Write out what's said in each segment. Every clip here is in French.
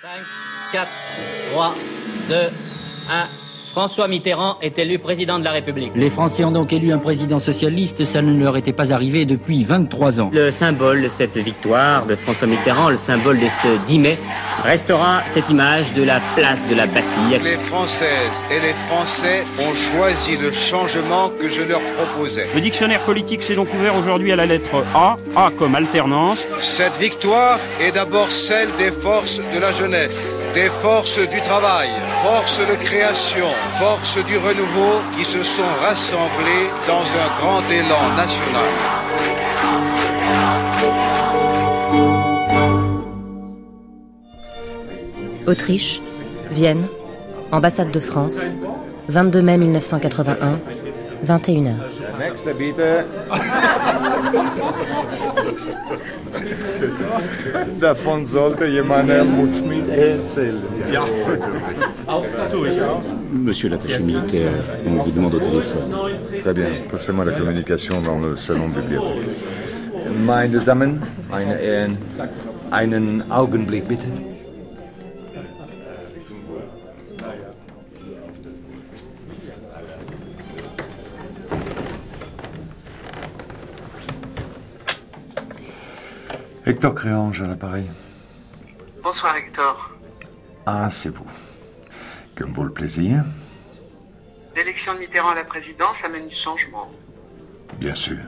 5, 4, 3, 2, 1. François Mitterrand est élu président de la République. Les Français ont donc élu un président socialiste, ça ne leur était pas arrivé depuis 23 ans. Le symbole de cette victoire de François Mitterrand, le symbole de ce 10 mai, restera cette image de la place de la Bastille. Les Françaises et les Français ont choisi le changement que je leur proposais. Le dictionnaire politique s'est donc ouvert aujourd'hui à la lettre A, A comme alternance. Cette victoire est d'abord celle des forces de la jeunesse, des forces du travail, forces de création, forces du renouveau qui se sont rassemblées dans un grand élan national. Autriche, Vienne, ambassade de France, 22 mai 1981, 21h. Davon sollte jemand Mut mit erzählen. Ja. Monsieur l'attaché militaire, on vous demande au téléphone. Très bien, passez-moi la communication dans le salon bibliothèque. Meine Damen, eine, äh, einen Augenblick bitte. Hector Créange à l'appareil. Bonsoir Hector. Ah, c'est vous. Que me vaut le plaisir L'élection de Mitterrand à la présidence amène du changement. Bien sûr.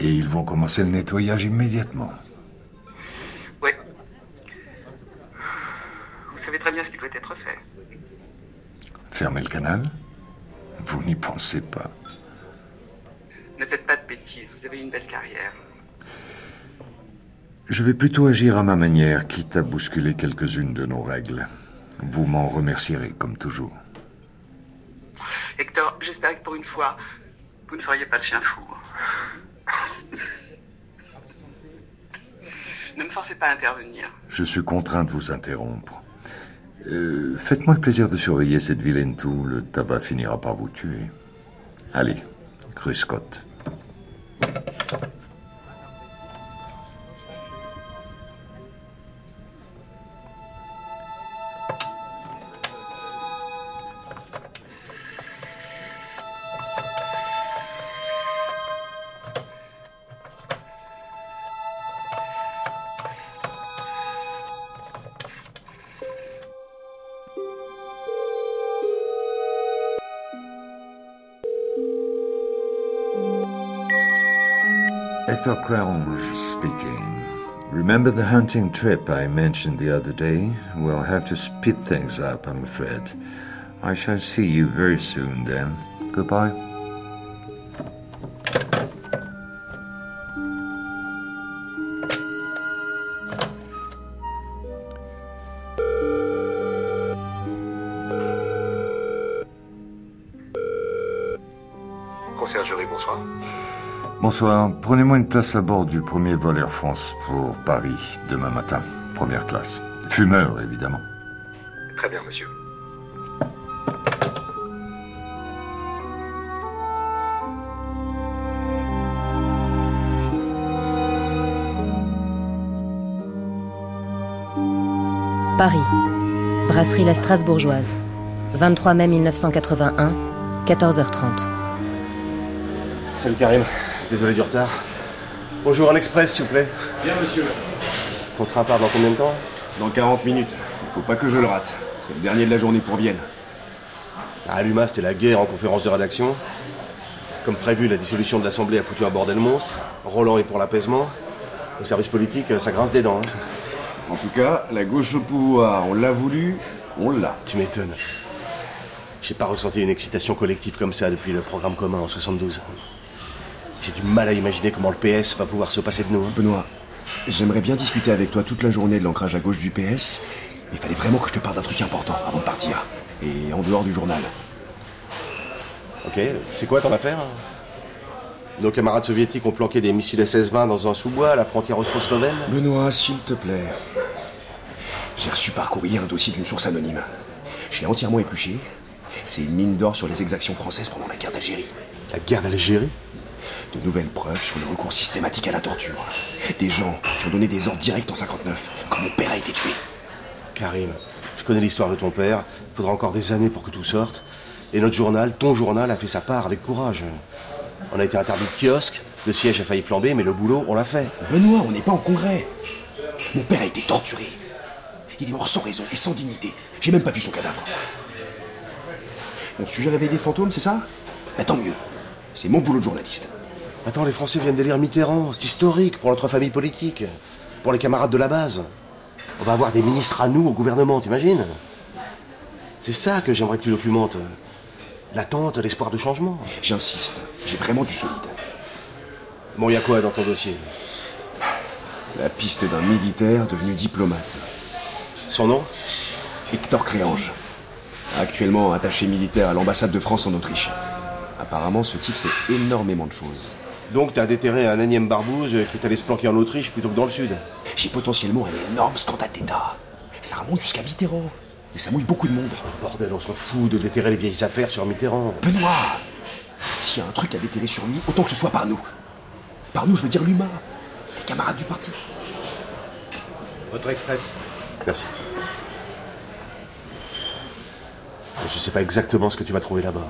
Et ils vont commencer le nettoyage immédiatement. Oui. Vous savez très bien ce qui doit être fait. Fermer le canal Vous n'y pensez pas. Ne faites pas de bêtises, vous avez une belle carrière. Je vais plutôt agir à ma manière, quitte à bousculer quelques-unes de nos règles. Vous m'en remercierez, comme toujours. Hector, j'espère que pour une fois, vous ne feriez pas le chien fou. Ne me forcez pas à intervenir. Je suis contraint de vous interrompre. Euh, Faites-moi le plaisir de surveiller cette vilaine toux. Le tabac finira par vous tuer. Allez, Cru Scott. Hector Crange speaking. Remember the hunting trip I mentioned the other day? We'll have to speed things up, I'm afraid. I shall see you very soon then. Goodbye. Conciergerie, bonsoir. Bonsoir. Prenez-moi une place à bord du premier vol Air France pour Paris demain matin. Première classe. Fumeur, évidemment. Très bien, monsieur. Paris. Brasserie La Strasbourgeoise. 23 mai 1981, 14h30. Salut Karim, désolé du retard. Bonjour, un express s'il vous plaît. Bien monsieur. Ton train part dans combien de temps? Dans 40 minutes. Il faut pas que je le rate. C'est le dernier de la journée pour Vienne. À Luma, c'était la guerre en conférence de rédaction. Comme prévu, la dissolution de l'Assemblée a foutu un bordel monstre. Roland est pour l'apaisement. Au service politique, ça grince des dents. hein. En tout cas, la gauche au pouvoir, on l'a voulu, on l'a. Tu m'étonnes. J'ai pas ressenti une excitation collective comme ça depuis le programme commun en 72. J'ai du mal à imaginer comment le PS va pouvoir se passer de nous. hein. Benoît, j'aimerais bien discuter avec toi toute la journée de l'ancrage à gauche du PS, mais il fallait vraiment que je te parle d'un truc important avant de partir. Et en dehors du journal. Ok, c'est quoi ton affaire? Nos camarades soviétiques ont planqué des missiles SS-20 dans un sous-bois à la frontière austro-slovène Benoît, s'il te plaît. J'ai reçu par courrier un dossier d'une source anonyme. Je l'ai entièrement épluché. C'est une mine d'or sur les exactions françaises pendant la guerre d'Algérie. La guerre d'Algérie? De nouvelles preuves sur le recours systématique à la torture. Des gens qui ont donné des ordres directs en 59, quand mon père a été tué. Karim, je connais l'histoire de ton père. Il faudra encore des années pour que tout sorte. Et notre journal, ton journal, a fait sa part avec courage. On a été interdit de kiosque, le siège a failli flamber, mais le boulot, on l'a fait. Benoît, on n'est pas en congrès. Mon père a été torturé. Il est mort sans raison et sans dignité. J'ai même pas vu son cadavre. Mon sujet réveille des fantômes, c'est ça? Bah tant mieux. C'est mon boulot de journaliste. Attends, les Français viennent d'élire Mitterrand. C'est historique pour notre famille politique. Pour les camarades de la base. On va avoir des ministres à nous au gouvernement, t'imagines? C'est ça que j'aimerais que tu documentes. L'attente, l'espoir de changement. J'insiste. J'ai vraiment du solide. Bon, y a quoi dans ton dossier? La piste d'un militaire devenu diplomate. Son nom? Hector Créange. Actuellement attaché militaire à l'ambassade de France en Autriche. Apparemment, ce type sait énormément de choses. Donc t'as déterré un énième barbouze qui est allé se planquer en Autriche plutôt que dans le sud J'ai potentiellement un énorme scandale d'État. Ça remonte jusqu'à Mitterrand. Et ça mouille beaucoup de monde. Oh, bordel, on s'en fout de déterrer les vieilles affaires sur Mitterrand. Benoît S'il y a un truc à déterrer sur lui, autant que ce soit par nous. Par nous, je veux dire l'humain. Les camarades du parti. Votre express. Merci. Je sais pas exactement ce que tu vas trouver là-bas.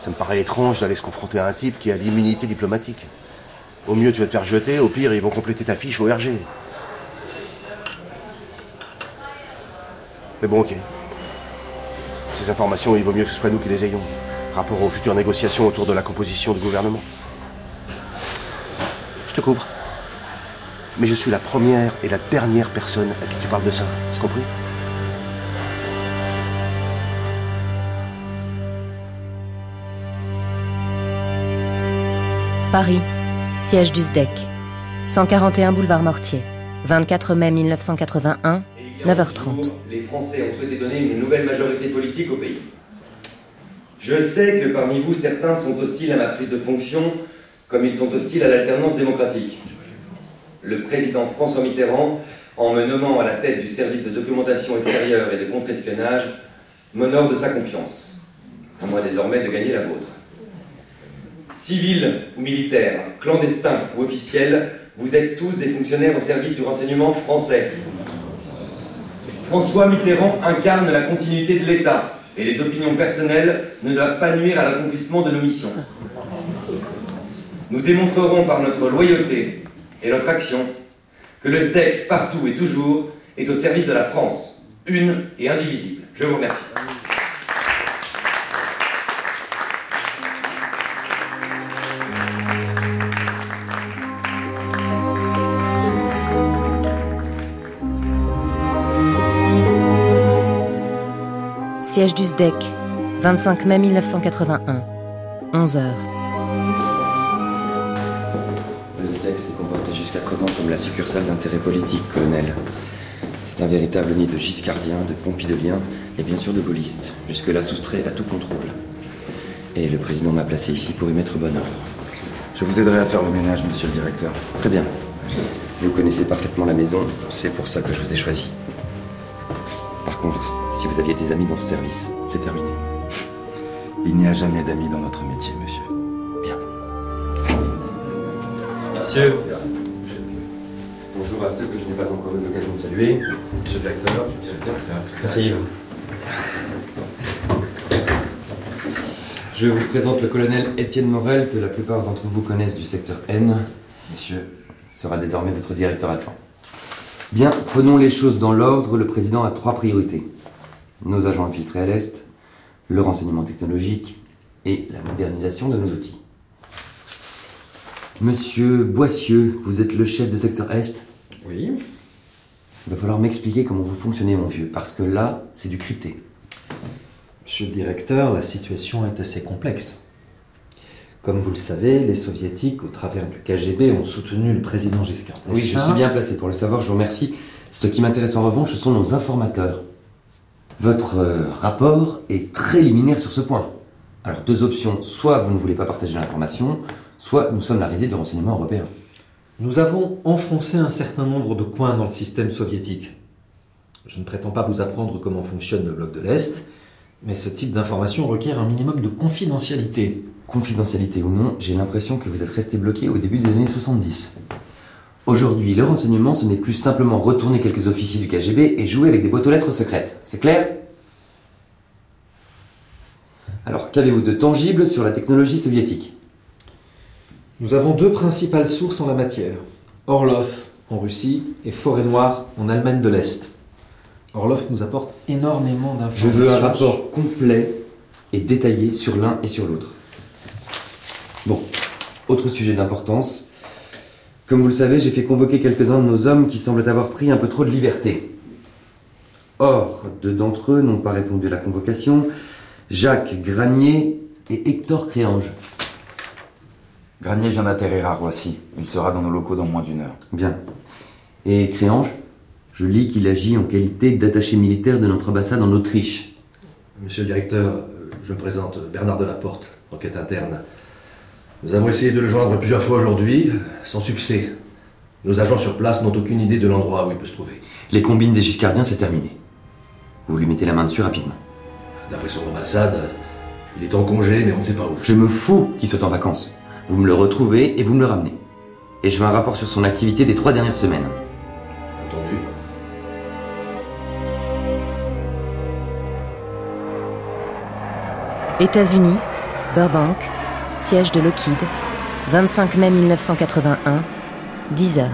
Ça me paraît étrange d'aller se confronter à un type qui a l'immunité diplomatique. Au mieux, tu vas te faire jeter, au pire, ils vont compléter ta fiche au RG. Mais bon, ok. Ces informations, il vaut mieux que ce soit nous qui les ayons. Rapport aux futures négociations autour de la composition du gouvernement. Je te couvre. Mais je suis la première et la dernière personne à qui tu parles de ça. C'est compris? Paris, siège du SDEC. 141 boulevard Mortier. 24 mai 1981, 9h30. Les Français ont souhaité donner une nouvelle majorité politique au pays. Je sais que parmi vous, certains sont hostiles à ma prise de fonction, comme ils sont hostiles à l'alternance démocratique. Le président François Mitterrand, en me nommant à la tête du service de documentation extérieure et de contre-espionnage, m'honore de sa confiance. À moi désormais de gagner la vôtre. Civils ou militaires, clandestins ou officiels, vous êtes tous des fonctionnaires au service du renseignement français. François Mitterrand incarne la continuité de l'État et les opinions personnelles ne doivent pas nuire à l'accomplissement de nos missions. Nous démontrerons par notre loyauté et notre action que le SDEC, partout et toujours, est au service de la France, une et indivisible. Je vous remercie. Siège du SDEC, 25 mai 1981, 11h. Le SDEC s'est comporté jusqu'à présent comme la succursale d'intérêt politique, colonel. C'est un véritable nid de giscardiens, de pompidoliens et bien sûr de gaullistes, jusque-là soustrait à tout contrôle. Et le président m'a placé ici pour y mettre bon ordre. Je vous aiderai à faire le ménage, monsieur le directeur. Très bien. Vous connaissez parfaitement la maison, c'est pour ça que je vous ai choisi. Par contre, si vous aviez des amis dans ce service, c'est terminé. Il n'y a jamais d'amis dans notre métier, monsieur. Messieurs, bonjour à ceux que je n'ai pas encore eu l'occasion de saluer. Monsieur le directeur, monsieur le directeur. Asseyez-vous. Je vous présente le colonel Étienne Morel, que la plupart d'entre vous connaissent du secteur N. Messieurs, sera désormais votre directeur adjoint. Bien, prenons les choses dans l'ordre. Le président a trois priorités. Nos agents infiltrés à l'Est, le renseignement technologique et la modernisation de nos outils. Monsieur Boissieu, vous êtes le chef de secteur Est Oui. Il va falloir m'expliquer comment vous fonctionnez, mon vieux, parce que là, c'est du crypté. Monsieur le directeur, la situation est assez complexe. Comme vous le savez, les soviétiques, au travers du KGB, ont soutenu le président Giscard Oui, je suis bien placé pour le savoir, je vous remercie. Ce qui m'intéresse en revanche, ce sont nos informateurs. Votre euh, rapport est très liminaire sur ce point. Alors, deux options. Soit vous ne voulez pas partager l'information, soit nous sommes la risée du renseignement européen. Nous avons enfoncé un certain nombre de coins dans le système soviétique. Je ne prétends pas vous apprendre comment fonctionne le bloc de l'Est, mais ce type d'information requiert un minimum de confidentialité. Confidentialité ou non, j'ai l'impression que vous êtes resté bloqué au début des années 70. Aujourd'hui, le renseignement, ce n'est plus simplement retourner quelques officiers du KGB et jouer avec des boîtes aux lettres secrètes. C'est clair? Alors, qu'avez-vous de tangible sur la technologie soviétique? Nous avons deux principales sources en la matière. Orlov en Russie et Forêt Noire en Allemagne de l'Est. Orlov nous apporte énormément d'informations. Je veux un rapport complet et détaillé sur l'un et sur l'autre. Bon, autre sujet d'importance. Comme vous le savez, j'ai fait convoquer quelques-uns de nos hommes qui semblent avoir pris un peu trop de liberté. Or, deux d'entre eux n'ont pas répondu à la convocation. Jacques Granier et Hector Créange. Granier vient d'atterrir à Roissy. Il sera dans nos locaux dans moins d'une heure. Bien. Et Créange Je lis qu'il agit en qualité d'attaché militaire de notre ambassade en Autriche. Monsieur le directeur, je me présente Bernard Delaporte, enquête interne. Nous avons essayé de le joindre plusieurs fois aujourd'hui, sans succès. Nos agents sur place n'ont aucune idée de l'endroit où il peut se trouver. Les combines des Giscardiens, c'est terminé. Vous lui mettez la main dessus rapidement. D'après son ambassade, il est en congé, mais on ne sait pas où. Je me fous qu'il soit en vacances. Vous me le retrouvez et vous me le ramenez. Et je veux un rapport sur son activité des trois dernières semaines. Entendu. États-Unis, Burbank, siège de Lockheed, 25 mai 1981, 10 heures.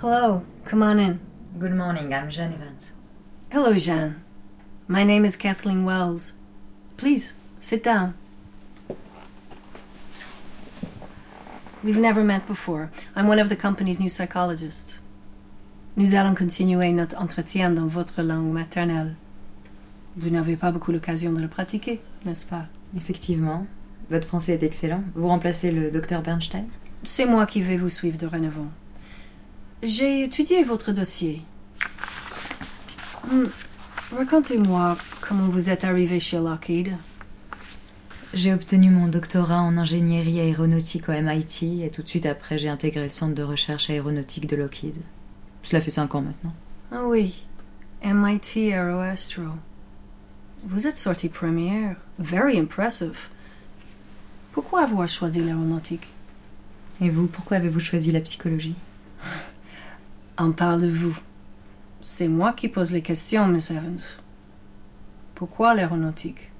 Hello, come on in. Good morning, I'm Jeanne Evans. Hello, Jeanne. My name is Kathleen Wells. Please, sit down. We've never met before. I'm one of the company's new psychologists. Nous allons continuer notre entretien dans votre langue maternelle. Vous n'avez pas beaucoup l'occasion de le pratiquer, n'est-ce pas? Effectivement. Votre français est excellent. Vous remplacez le docteur Bernstein? C'est moi qui vais vous suivre dorénavant. J'ai étudié votre dossier. Hmm, Racontez-moi comment vous êtes arrivé chez Lockheed. J'ai obtenu mon doctorat en ingénierie aéronautique au MIT et tout de suite après j'ai intégré le centre de recherche aéronautique de Lockheed. Cela fait cinq ans maintenant. Ah oui, MIT Aeroastro. Vous êtes sortie première. Very impressive. Pourquoi avoir choisi l'aéronautique? Et vous, pourquoi avez-vous choisi la psychologie? On parle de vous. C'est moi qui pose les questions, Miss Evans. Pourquoi l'aéronautique?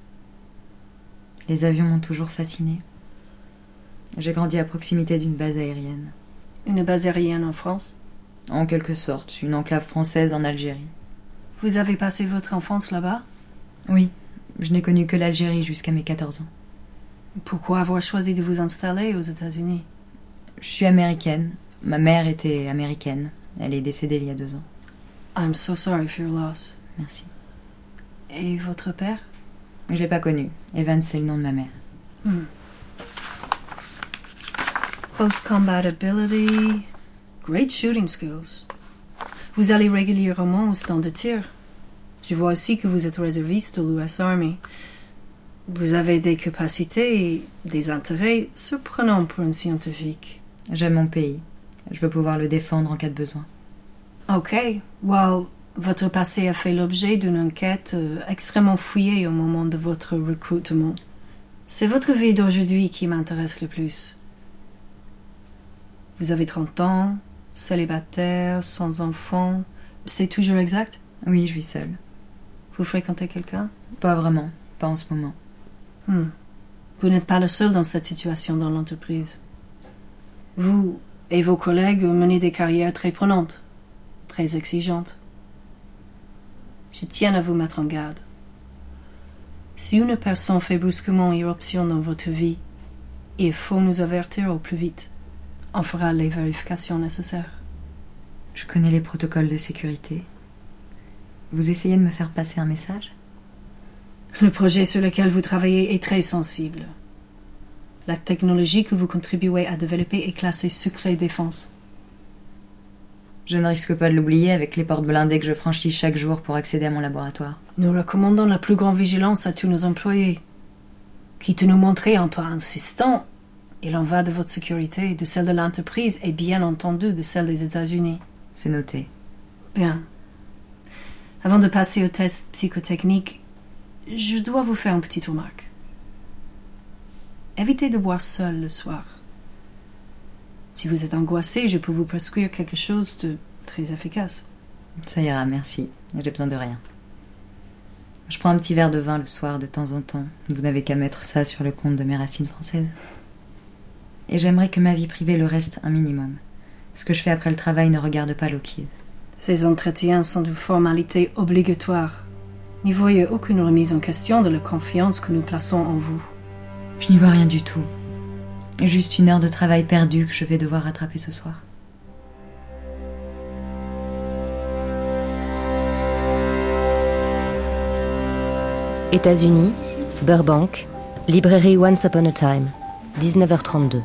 Les avions m'ont toujours fascinée. J'ai grandi à proximité d'une base aérienne. Une base aérienne en France? En quelque sorte, une enclave française en Algérie. Vous avez passé votre enfance là-bas? Oui, je n'ai connu que l'Algérie jusqu'à mes 14 ans. Pourquoi avoir choisi de vous installer aux États-Unis? Je suis américaine. Ma mère était américaine. Elle est décédée il y a deux ans. I'm so sorry for your loss. Merci. Et votre père? Je l'ai pas connu. Evans, c'est le nom de ma mère. Hmm. Close combat ability, great shooting skills. Vous allez régulièrement au stand de tir. Je vois aussi que vous êtes réserviste de l'US Army. Vous avez des capacités et des intérêts surprenants pour un scientifique. J'aime mon pays. Je veux pouvoir le défendre en cas de besoin. Ok, well, votre passé a fait l'objet d'une enquête euh, extrêmement fouillée au moment de votre recrutement. C'est votre vie d'aujourd'hui qui m'intéresse le plus. Vous avez 30 ans, célibataire, sans enfant. C'est toujours exact? Oui, je vis seule. Vous fréquentez quelqu'un? Pas vraiment, pas en ce moment. Hmm. Vous n'êtes pas le seul dans cette situation dans l'entreprise. Vous et vos collègues menez des carrières très prenantes, très exigeantes. Je tiens à vous mettre en garde. Si une personne fait brusquement irruption dans votre vie, il faut nous avertir au plus vite. On fera les vérifications nécessaires. Je connais les protocoles de sécurité. Vous essayez de me faire passer un message? Le projet sur lequel vous travaillez est très sensible. La technologie que vous contribuez à développer est classée secret défense. Je ne risque pas de l'oublier avec les portes blindées que je franchis chaque jour pour accéder à mon laboratoire. Nous recommandons la plus grande vigilance à tous nos employés. Quitte à nous montrer un peu insistants, il en va de votre sécurité, de celle de l'entreprise et bien entendu de celle des États-Unis. C'est noté. Bien. Avant de passer au test psychotechnique, je dois vous faire une petite remarque. Évitez de boire seul le soir. Si vous êtes angoissé, je peux vous prescrire quelque chose de très efficace. Ça ira, merci. J'ai besoin de rien. Je prends un petit verre de vin le soir de temps en temps. Vous n'avez qu'à mettre ça sur le compte de mes racines françaises. Et j'aimerais que ma vie privée le reste un minimum. Ce que je fais après le travail ne regarde pas Lockheed. Ces entretiens sont de formalité obligatoire. N'y voyez aucune remise en question de la confiance que nous plaçons en vous. Je n'y vois rien du tout. Juste une heure de travail perdue que je vais devoir rattraper ce soir. États-Unis, Burbank, librairie Once Upon a Time, 19h32.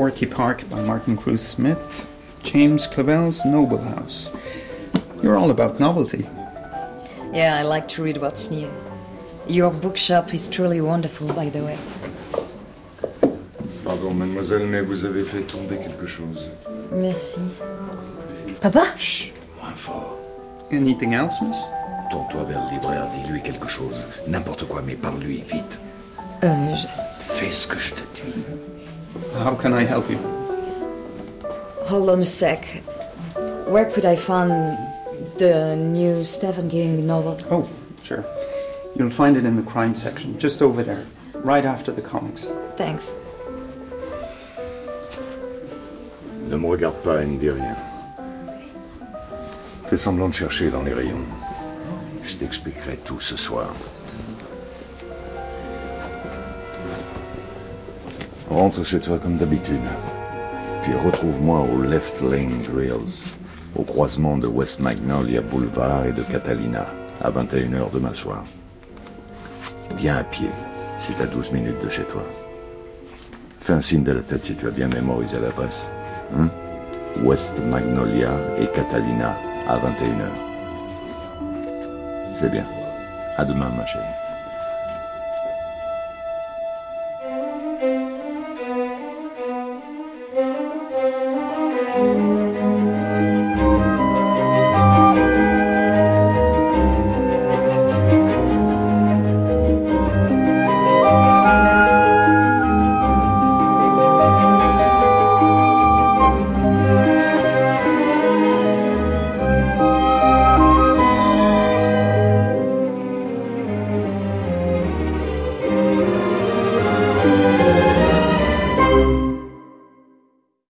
Gorky Park by Martin Cruz Smith, James Clavell's Noble House. You're all about novelty. Yeah, I like to read what's new. Your bookshop is truly wonderful, by the way. Pardon, mademoiselle, mais vous avez fait tomber quelque chose. Merci. Papa? Chut, moins fort. Anything else, miss? Tourne-toi vers le libraire, dis-lui quelque chose. N'importe quoi, mais parle-lui vite. Euh, je... Fais ce que je te dis. How can I help you? Hold on a sec. Where could I find the new Stephen King novel? Oh, sure. You'll find it in the crime section, just over there, right after the comics. Thanks. Ne me regarde pas et ne dis rien. Fais semblant de chercher dans les rayons. Je t'expliquerai tout ce soir. Rentre chez toi comme d'habitude. Puis retrouve-moi au Left Lane Grills, au croisement de West Magnolia Boulevard et de Catalina, à 21h demain soir. Viens à pied, si t'as 12 minutes de chez toi. Fais un signe de la tête si tu as bien mémorisé l'adresse. Hein? West Magnolia et Catalina à 21h. C'est bien. À demain, ma chérie.